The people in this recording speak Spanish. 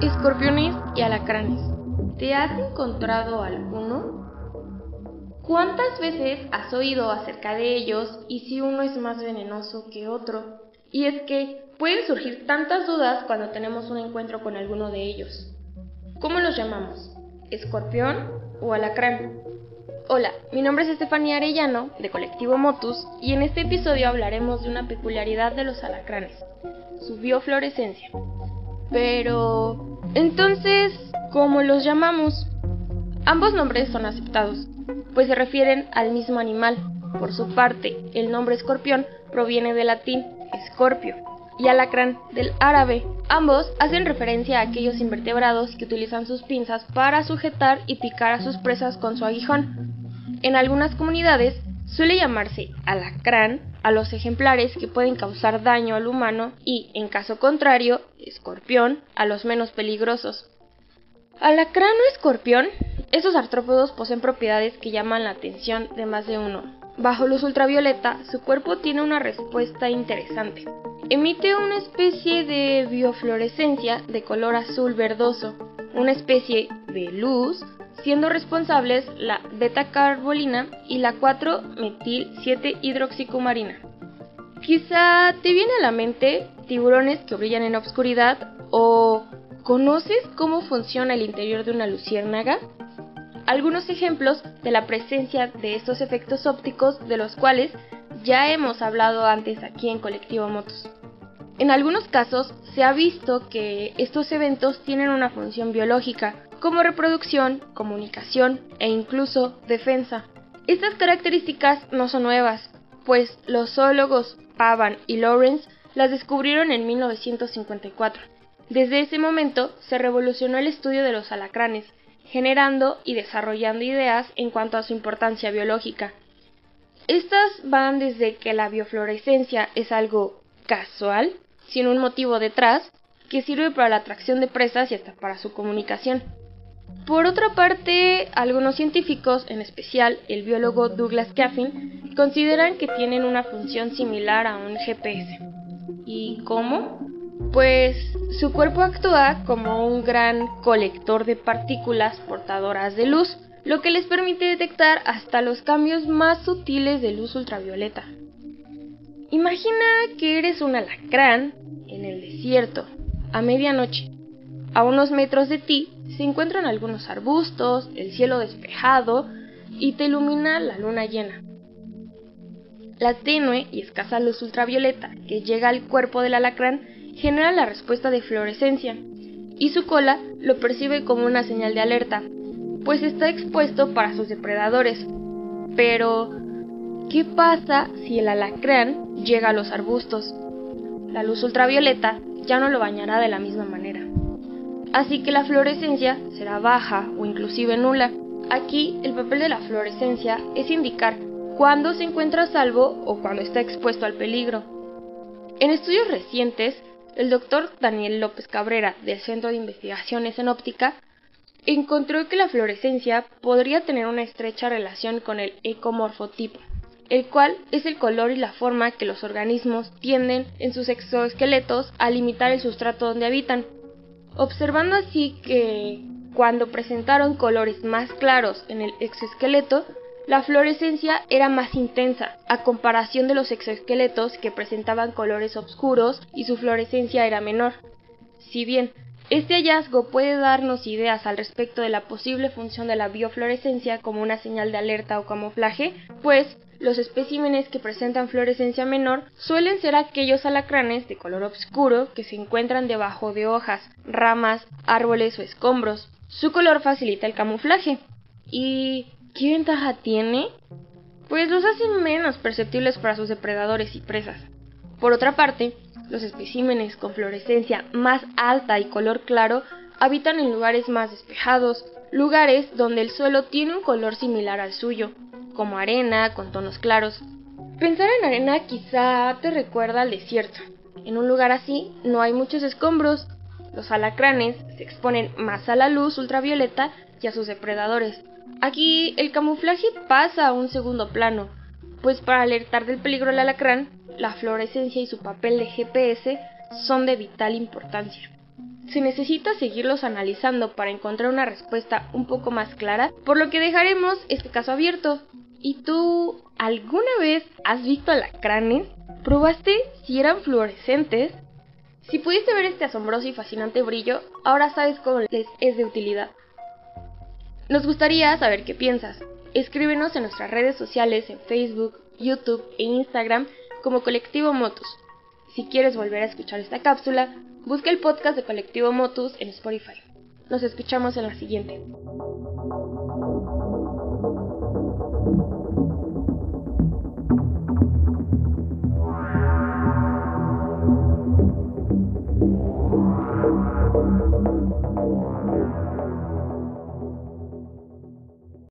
Escorpiones y alacranes. ¿Te has encontrado alguno? ¿Cuántas veces has oído acerca de ellos y si uno es más venenoso que otro? Y es que pueden surgir tantas dudas cuando tenemos un encuentro con alguno de ellos. ¿Cómo los llamamos? ¿Escorpión o alacrán? Hola, mi nombre es Estefanía Arellano, de Colectivo Motus, y en este episodio hablaremos de una peculiaridad de los alacranes, su biofluorescencia. Pero, entonces, ¿cómo los llamamos? Ambos nombres son aceptados, pues se refieren al mismo animal. Por su parte, el nombre escorpión proviene del latín escorpio y alacrán del árabe. Ambos hacen referencia a aquellos invertebrados que utilizan sus pinzas para sujetar y picar a sus presas con su aguijón. En algunas comunidades suele llamarse alacrán a los ejemplares que pueden causar daño al humano y, en caso contrario, escorpión a los menos peligrosos. Alacrán o escorpión, estos artrópodos poseen propiedades que llaman la atención de más de uno. Bajo luz ultravioleta, su cuerpo tiene una respuesta interesante. Emite una especie de biofluorescencia de color azul verdoso, una especie de luz, siendo responsables la beta-carbolina y la 4-metil-7-hidroxicumarina. Quizá te viene a la mente tiburones que brillan en la oscuridad o ¿conoces cómo funciona el interior de una luciérnaga? Algunos ejemplos de la presencia de estos efectos ópticos de los cuales ya hemos hablado antes aquí en Colectivo Motos. En algunos casos se ha visto que estos eventos tienen una función biológica, como reproducción, comunicación e incluso defensa. Estas características no son nuevas, pues los zoólogos Pavan y Lawrence las descubrieron en 1954. Desde ese momento se revolucionó el estudio de los alacranes, generando y desarrollando ideas en cuanto a su importancia biológica. Estas van desde que la biofluorescencia es algo casual, sin un motivo detrás, que sirve para la atracción de presas y hasta para su comunicación. Por otra parte, algunos científicos, en especial el biólogo Douglas Caffin, consideran que tienen una función similar a un GPS. ¿Y cómo? Pues su cuerpo actúa como un gran colector de partículas portadoras de luz, lo que les permite detectar hasta los cambios más sutiles de luz ultravioleta. Imagina que eres un alacrán en el desierto, a medianoche. A unos metros de ti se encuentran algunos arbustos, el cielo despejado y te ilumina la luna llena. La tenue y escasa luz ultravioleta que llega al cuerpo del alacrán genera la respuesta de fluorescencia y su cola lo percibe como una señal de alerta, pues está expuesto para sus depredadores. Pero, ¿qué pasa si el alacrán llega a los arbustos? La luz ultravioleta ya no lo bañará de la misma manera así que la fluorescencia será baja o inclusive nula. Aquí el papel de la fluorescencia es indicar cuándo se encuentra a salvo o cuando está expuesto al peligro. En estudios recientes, el doctor Daniel López Cabrera del Centro de Investigaciones en Óptica encontró que la fluorescencia podría tener una estrecha relación con el ecomorfotipo, el cual es el color y la forma que los organismos tienden en sus exoesqueletos a limitar el sustrato donde habitan, observando así que cuando presentaron colores más claros en el exoesqueleto, la fluorescencia era más intensa, a comparación de los exoesqueletos que presentaban colores oscuros y su fluorescencia era menor. Si bien este hallazgo puede darnos ideas al respecto de la posible función de la biofluorescencia como una señal de alerta o camuflaje, pues los especímenes que presentan fluorescencia menor suelen ser aquellos alacranes de color oscuro que se encuentran debajo de hojas, ramas, árboles o escombros. Su color facilita el camuflaje. ¿Y qué ventaja tiene? Pues los hace menos perceptibles para sus depredadores y presas. Por otra parte, los especímenes con fluorescencia más alta y color claro habitan en lugares más despejados, lugares donde el suelo tiene un color similar al suyo, como arena con tonos claros. Pensar en arena quizá te recuerda al desierto. En un lugar así no hay muchos escombros. Los alacranes se exponen más a la luz ultravioleta y a sus depredadores. Aquí el camuflaje pasa a un segundo plano, pues para alertar del peligro del alacrán, la fluorescencia y su papel de GPS son de vital importancia. se necesita seguirlos analizando para encontrar una respuesta un poco más clara, por lo que dejaremos este caso abierto. ¿Y tú alguna vez has visto alacranes? ¿Probaste si eran fluorescentes? Si pudiste ver este asombroso y fascinante brillo, ahora sabes cómo les es de utilidad. Nos gustaría saber qué piensas. Escríbenos en nuestras redes sociales en Facebook, YouTube e Instagram como Colectivo Motus. Si quieres volver a escuchar esta cápsula, busca el podcast de Colectivo Motus en Spotify. Nos escuchamos en la siguiente.